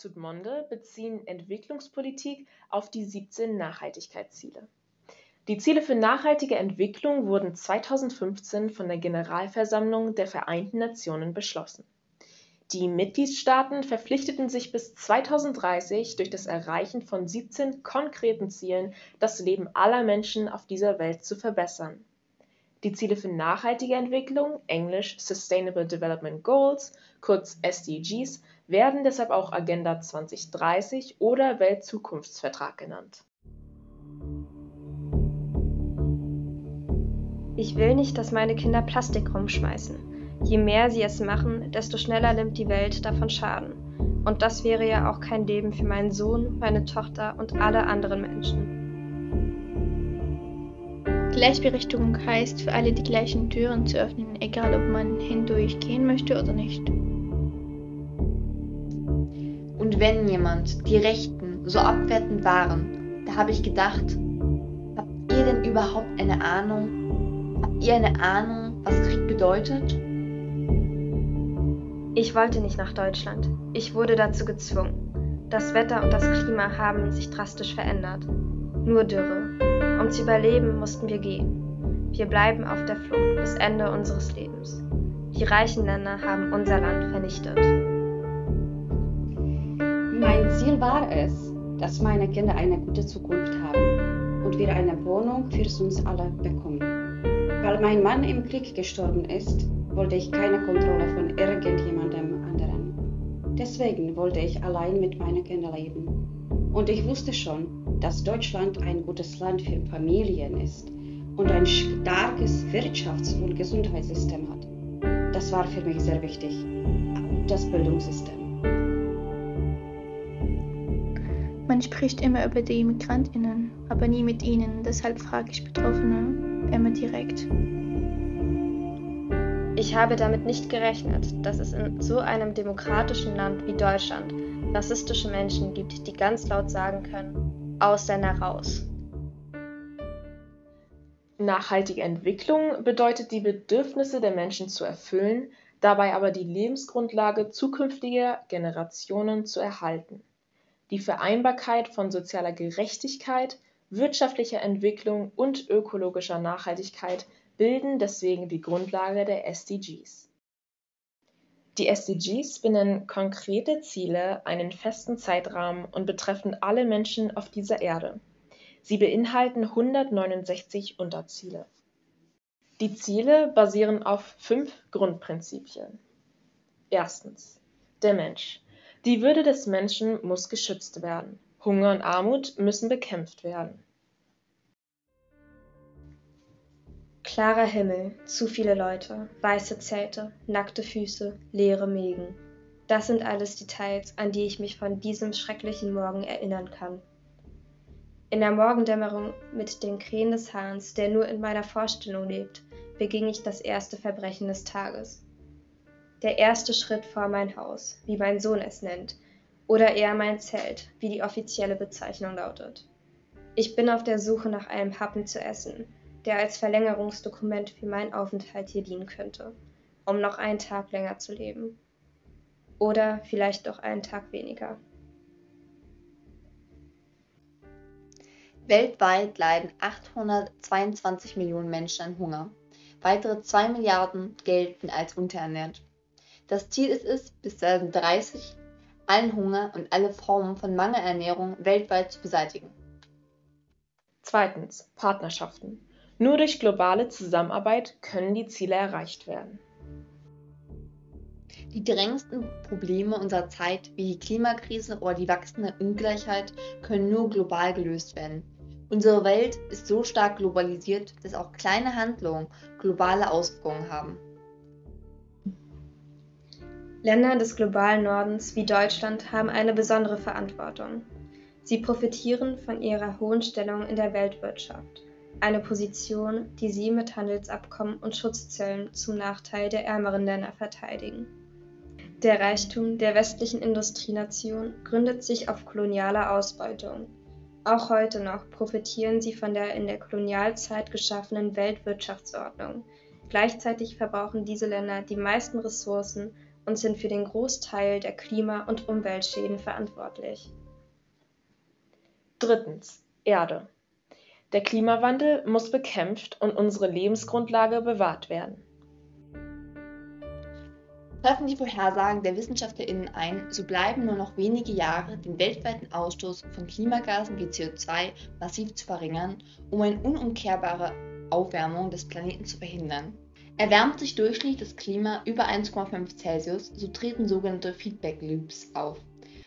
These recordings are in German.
Zudmonde beziehen Entwicklungspolitik auf die 17 Nachhaltigkeitsziele. Die Ziele für nachhaltige Entwicklung wurden 2015 von der Generalversammlung der Vereinten Nationen beschlossen. Die Mitgliedstaaten verpflichteten sich bis 2030 durch das Erreichen von 17 konkreten Zielen das Leben aller Menschen auf dieser Welt zu verbessern. Die Ziele für nachhaltige Entwicklung (englisch Sustainable Development Goals, kurz SDGs) werden deshalb auch Agenda 2030 oder Weltzukunftsvertrag genannt. Ich will nicht, dass meine Kinder Plastik rumschmeißen. Je mehr sie es machen, desto schneller nimmt die Welt davon Schaden. Und das wäre ja auch kein Leben für meinen Sohn, meine Tochter und alle anderen Menschen. Gleichberechtigung heißt, für alle die gleichen Türen zu öffnen, egal ob man hindurch gehen möchte oder nicht. Und wenn jemand die Rechten so abwertend waren, da habe ich gedacht, habt ihr denn überhaupt eine Ahnung? Habt ihr eine Ahnung, was Krieg bedeutet? Ich wollte nicht nach Deutschland. Ich wurde dazu gezwungen. Das Wetter und das Klima haben sich drastisch verändert. Nur Dürre. Um zu überleben, mussten wir gehen. Wir bleiben auf der Flucht bis Ende unseres Lebens. Die reichen Länder haben unser Land vernichtet. Mein Ziel war es, dass meine Kinder eine gute Zukunft haben und wir eine Wohnung für uns alle bekommen. Weil mein Mann im Krieg gestorben ist, wollte ich keine Kontrolle von irgendjemandem anderen. Deswegen wollte ich allein mit meinen Kindern leben. Und ich wusste schon, dass Deutschland ein gutes Land für Familien ist und ein starkes Wirtschafts- und Gesundheitssystem hat. Das war für mich sehr wichtig. Das Bildungssystem. Man spricht immer über die Immigrantinnen, aber nie mit ihnen. Deshalb frage ich Betroffene immer direkt. Ich habe damit nicht gerechnet, dass es in so einem demokratischen Land wie Deutschland rassistische Menschen gibt, die ganz laut sagen können, Ausländer raus. Nachhaltige Entwicklung bedeutet, die Bedürfnisse der Menschen zu erfüllen, dabei aber die Lebensgrundlage zukünftiger Generationen zu erhalten. Die Vereinbarkeit von sozialer Gerechtigkeit, wirtschaftlicher Entwicklung und ökologischer Nachhaltigkeit bilden deswegen die Grundlage der SDGs. Die SDGs benennen konkrete Ziele, einen festen Zeitrahmen und betreffen alle Menschen auf dieser Erde. Sie beinhalten 169 Unterziele. Die Ziele basieren auf fünf Grundprinzipien. Erstens. Der Mensch. Die Würde des Menschen muss geschützt werden. Hunger und Armut müssen bekämpft werden. Klarer Himmel, zu viele Leute, weiße Zelte, nackte Füße, leere Mägen. Das sind alles Details, an die ich mich von diesem schrecklichen Morgen erinnern kann. In der Morgendämmerung mit den Krähen des Hahns, der nur in meiner Vorstellung lebt, beging ich das erste Verbrechen des Tages. Der erste Schritt vor mein Haus, wie mein Sohn es nennt, oder eher mein Zelt, wie die offizielle Bezeichnung lautet. Ich bin auf der Suche nach einem Happen zu essen, der als Verlängerungsdokument für meinen Aufenthalt hier dienen könnte, um noch einen Tag länger zu leben. Oder vielleicht doch einen Tag weniger. Weltweit leiden 822 Millionen Menschen an Hunger. Weitere 2 Milliarden gelten als unterernährt. Das Ziel ist es, bis 2030 allen Hunger und alle Formen von Mangelernährung weltweit zu beseitigen. Zweitens. Partnerschaften. Nur durch globale Zusammenarbeit können die Ziele erreicht werden. Die drängendsten Probleme unserer Zeit, wie die Klimakrise oder die wachsende Ungleichheit, können nur global gelöst werden. Unsere Welt ist so stark globalisiert, dass auch kleine Handlungen globale Auswirkungen haben. Länder des globalen Nordens wie Deutschland haben eine besondere Verantwortung. Sie profitieren von ihrer hohen Stellung in der Weltwirtschaft eine Position, die sie mit Handelsabkommen und Schutzzöllen zum Nachteil der ärmeren Länder verteidigen. Der Reichtum der westlichen Industrienation gründet sich auf kolonialer Ausbeutung. Auch heute noch profitieren sie von der in der Kolonialzeit geschaffenen Weltwirtschaftsordnung. Gleichzeitig verbrauchen diese Länder die meisten Ressourcen und sind für den Großteil der Klima- und Umweltschäden verantwortlich. Drittens. Erde. Der Klimawandel muss bekämpft und unsere Lebensgrundlage bewahrt werden. Treffen die Vorhersagen der WissenschaftlerInnen ein, so bleiben nur noch wenige Jahre, den weltweiten Ausstoß von Klimagasen wie CO2 massiv zu verringern, um eine unumkehrbare Aufwärmung des Planeten zu verhindern. Erwärmt sich durchschnittlich das Klima über 1,5 Celsius, so treten sogenannte Feedback Loops auf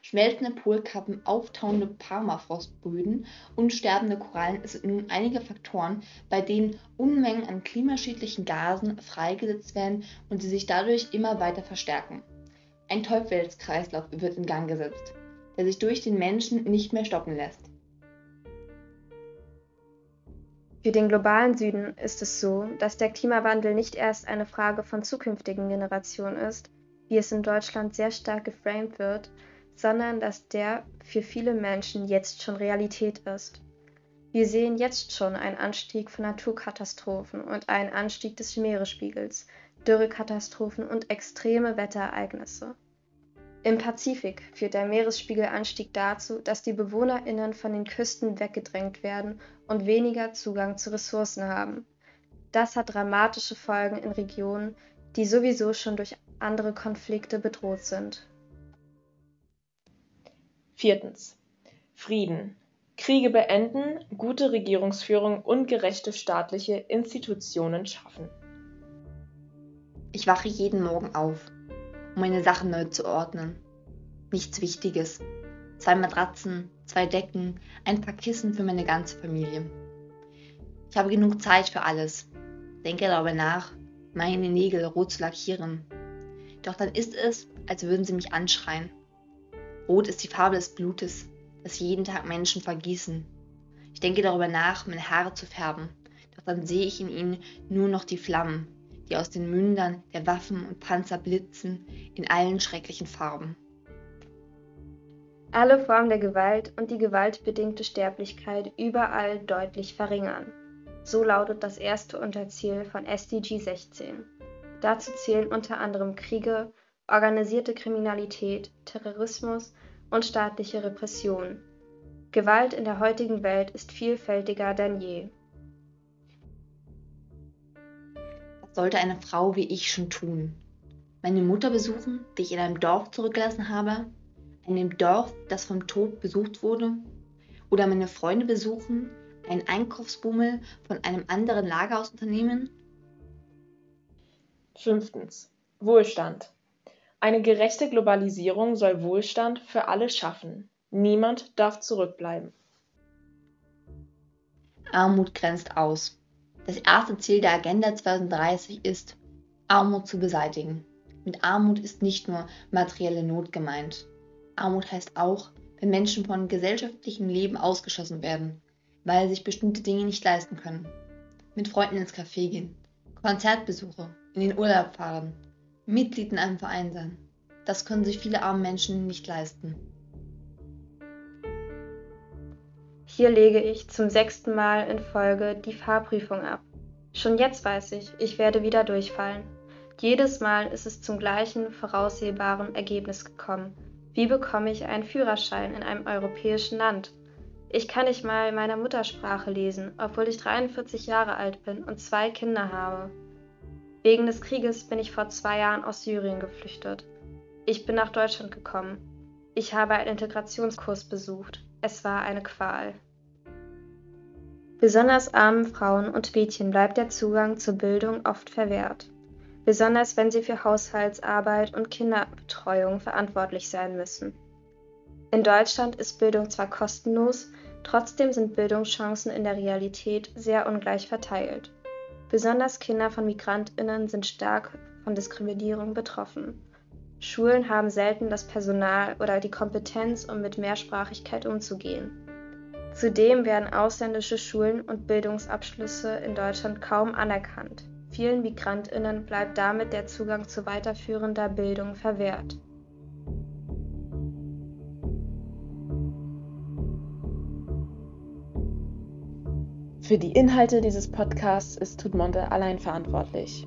schmelzende Polkappen, auftauende Permafrostböden und sterbende Korallen sind nun einige Faktoren, bei denen Unmengen an klimaschädlichen Gasen freigesetzt werden und sie sich dadurch immer weiter verstärken. Ein Teufelskreislauf wird in Gang gesetzt, der sich durch den Menschen nicht mehr stoppen lässt. Für den globalen Süden ist es so, dass der Klimawandel nicht erst eine Frage von zukünftigen Generationen ist, wie es in Deutschland sehr stark geframed wird, sondern dass der für viele Menschen jetzt schon Realität ist. Wir sehen jetzt schon einen Anstieg von Naturkatastrophen und einen Anstieg des Meeresspiegels, Dürrekatastrophen und extreme Wetterereignisse. Im Pazifik führt der Meeresspiegelanstieg dazu, dass die Bewohnerinnen von den Küsten weggedrängt werden und weniger Zugang zu Ressourcen haben. Das hat dramatische Folgen in Regionen, die sowieso schon durch andere Konflikte bedroht sind. Viertens. Frieden. Kriege beenden, gute Regierungsführung und gerechte staatliche Institutionen schaffen. Ich wache jeden Morgen auf, um meine Sachen neu zu ordnen. Nichts Wichtiges. Zwei Matratzen, zwei Decken, ein paar Kissen für meine ganze Familie. Ich habe genug Zeit für alles. Denke darüber nach, meine Nägel rot zu lackieren. Doch dann ist es, als würden sie mich anschreien. Rot ist die Farbe des Blutes, das jeden Tag Menschen vergießen. Ich denke darüber nach, meine Haare zu färben, doch dann sehe ich in ihnen nur noch die Flammen, die aus den Mündern der Waffen und Panzer blitzen in allen schrecklichen Farben. Alle Formen der Gewalt und die gewaltbedingte Sterblichkeit überall deutlich verringern. So lautet das erste Unterziel von SDG 16. Dazu zählen unter anderem Kriege, organisierte Kriminalität, Terrorismus und staatliche Repression. Gewalt in der heutigen Welt ist vielfältiger denn je. Sollte eine Frau wie ich schon tun? Meine Mutter besuchen, die ich in einem Dorf zurückgelassen habe? Einem Dorf, das vom Tod besucht wurde? Oder meine Freunde besuchen, einen Einkaufsbummel von einem anderen Lagerhausunternehmen? Fünftens. Wohlstand. Eine gerechte Globalisierung soll Wohlstand für alle schaffen. Niemand darf zurückbleiben. Armut grenzt aus. Das erste Ziel der Agenda 2030 ist, Armut zu beseitigen. Mit Armut ist nicht nur materielle Not gemeint. Armut heißt auch, wenn Menschen von gesellschaftlichem Leben ausgeschlossen werden, weil sie sich bestimmte Dinge nicht leisten können. Mit Freunden ins Café gehen, Konzertbesuche, in den Urlaub fahren, Mitglied in einem Verein sein. Das können sich viele arme Menschen nicht leisten. Hier lege ich zum sechsten Mal in Folge die Fahrprüfung ab. Schon jetzt weiß ich, ich werde wieder durchfallen. Jedes Mal ist es zum gleichen voraussehbaren Ergebnis gekommen. Wie bekomme ich einen Führerschein in einem europäischen Land? Ich kann nicht mal meine Muttersprache lesen, obwohl ich 43 Jahre alt bin und zwei Kinder habe. Wegen des Krieges bin ich vor zwei Jahren aus Syrien geflüchtet. Ich bin nach Deutschland gekommen. Ich habe einen Integrationskurs besucht. Es war eine Qual. Besonders armen Frauen und Mädchen bleibt der Zugang zur Bildung oft verwehrt. Besonders wenn sie für Haushaltsarbeit und Kinderbetreuung verantwortlich sein müssen. In Deutschland ist Bildung zwar kostenlos, trotzdem sind Bildungschancen in der Realität sehr ungleich verteilt. Besonders Kinder von Migrantinnen sind stark von Diskriminierung betroffen. Schulen haben selten das Personal oder die Kompetenz, um mit Mehrsprachigkeit umzugehen. Zudem werden ausländische Schulen und Bildungsabschlüsse in Deutschland kaum anerkannt. Vielen Migrantinnen bleibt damit der Zugang zu weiterführender Bildung verwehrt. Für die Inhalte dieses Podcasts ist Tudmonte allein verantwortlich.